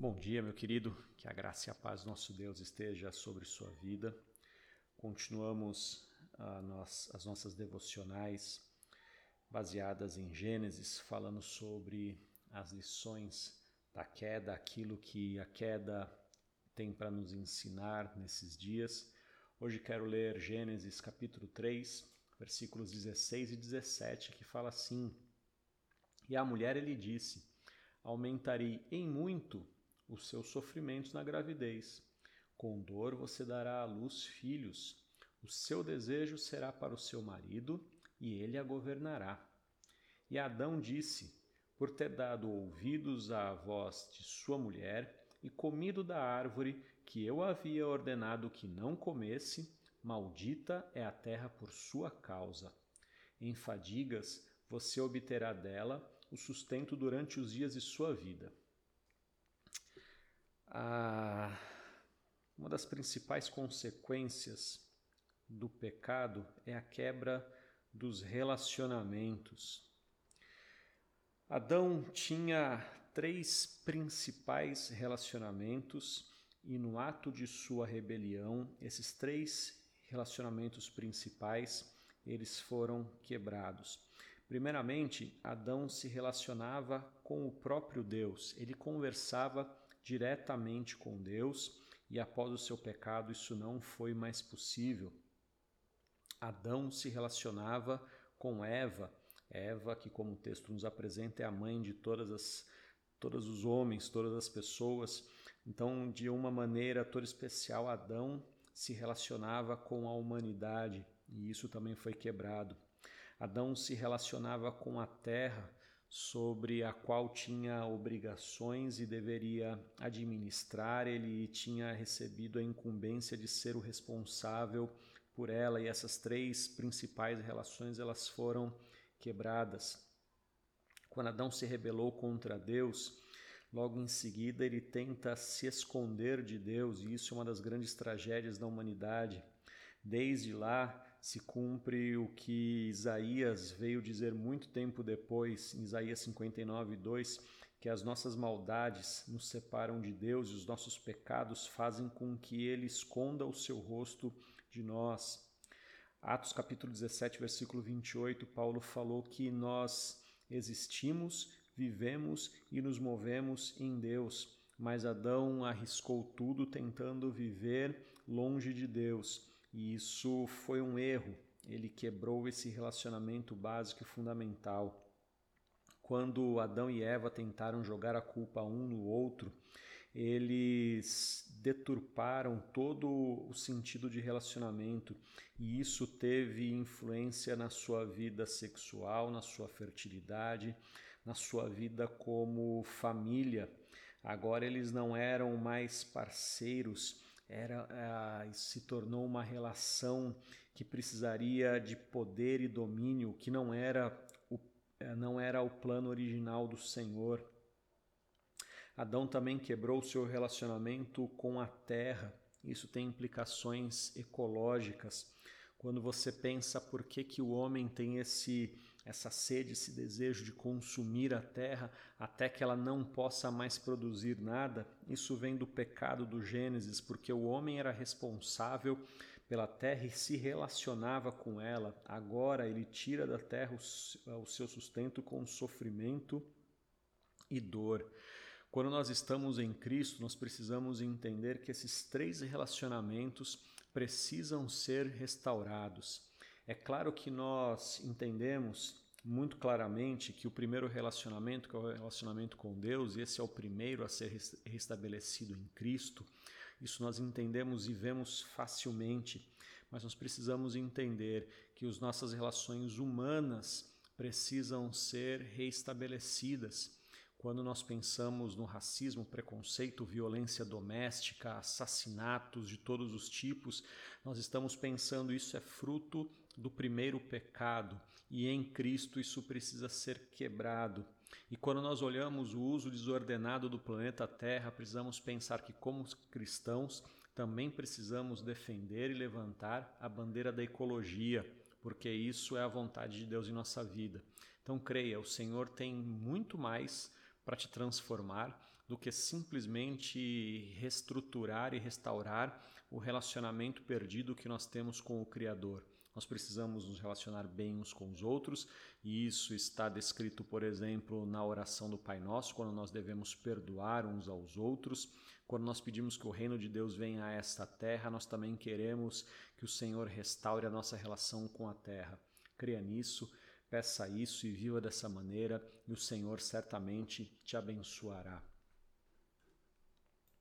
Bom dia, meu querido. Que a graça e a paz do nosso Deus esteja sobre sua vida. Continuamos nós, as nossas devocionais baseadas em Gênesis, falando sobre as lições da queda, aquilo que a queda tem para nos ensinar nesses dias. Hoje quero ler Gênesis capítulo 3, versículos 16 e 17, que fala assim: E a mulher ele disse: Aumentarei em muito os seus sofrimentos na gravidez. Com dor você dará à luz filhos. O seu desejo será para o seu marido, e ele a governará. E Adão disse: Por ter dado ouvidos à voz de sua mulher e comido da árvore que eu havia ordenado que não comesse, maldita é a terra por sua causa. Em fadigas você obterá dela o sustento durante os dias de sua vida. Ah, uma das principais consequências do pecado é a quebra dos relacionamentos. Adão tinha três principais relacionamentos e no ato de sua rebelião, esses três relacionamentos principais, eles foram quebrados. Primeiramente, Adão se relacionava com o próprio Deus. Ele conversava diretamente com Deus e após o seu pecado isso não foi mais possível. Adão se relacionava com Eva, Eva que como o texto nos apresenta é a mãe de todas as todos os homens, todas as pessoas. Então, de uma maneira toda especial, Adão se relacionava com a humanidade e isso também foi quebrado. Adão se relacionava com a terra, sobre a qual tinha obrigações e deveria administrar, ele tinha recebido a incumbência de ser o responsável por ela e essas três principais relações elas foram quebradas. Quando Adão se rebelou contra Deus, logo em seguida ele tenta se esconder de Deus, e isso é uma das grandes tragédias da humanidade. Desde lá se cumpre o que Isaías veio dizer muito tempo depois, em Isaías 59, 2, que as nossas maldades nos separam de Deus e os nossos pecados fazem com que Ele esconda o seu rosto de nós. Atos capítulo 17, versículo 28, Paulo falou que nós existimos, vivemos e nos movemos em Deus. Mas Adão arriscou tudo tentando viver longe de Deus. E isso foi um erro. Ele quebrou esse relacionamento básico e fundamental. Quando Adão e Eva tentaram jogar a culpa um no outro, eles deturparam todo o sentido de relacionamento e isso teve influência na sua vida sexual, na sua fertilidade, na sua vida como família. Agora eles não eram mais parceiros, era uh, se tornou uma relação que precisaria de poder e domínio, que não era o, eh, não era o plano original do Senhor. Adão também quebrou seu relacionamento com a terra. Isso tem implicações ecológicas. Quando você pensa por que, que o homem tem esse essa sede, esse desejo de consumir a terra até que ela não possa mais produzir nada, isso vem do pecado do Gênesis, porque o homem era responsável pela terra e se relacionava com ela. Agora ele tira da terra o seu sustento com sofrimento e dor. Quando nós estamos em Cristo, nós precisamos entender que esses três relacionamentos precisam ser restaurados. É claro que nós entendemos muito claramente que o primeiro relacionamento, que é o relacionamento com Deus, e esse é o primeiro a ser restabelecido em Cristo, isso nós entendemos e vemos facilmente, mas nós precisamos entender que as nossas relações humanas precisam ser restabelecidas. Quando nós pensamos no racismo, preconceito, violência doméstica, assassinatos de todos os tipos, nós estamos pensando isso é fruto do primeiro pecado e em Cristo isso precisa ser quebrado. E quando nós olhamos o uso desordenado do planeta Terra, precisamos pensar que, como cristãos, também precisamos defender e levantar a bandeira da ecologia, porque isso é a vontade de Deus em nossa vida. Então creia, o Senhor tem muito mais para te transformar, do que simplesmente reestruturar e restaurar o relacionamento perdido que nós temos com o Criador. Nós precisamos nos relacionar bem uns com os outros, e isso está descrito, por exemplo, na oração do Pai Nosso, quando nós devemos perdoar uns aos outros. Quando nós pedimos que o reino de Deus venha a esta terra, nós também queremos que o Senhor restaure a nossa relação com a terra. Creia nisso, peça isso e viva dessa maneira, e o Senhor certamente te abençoará.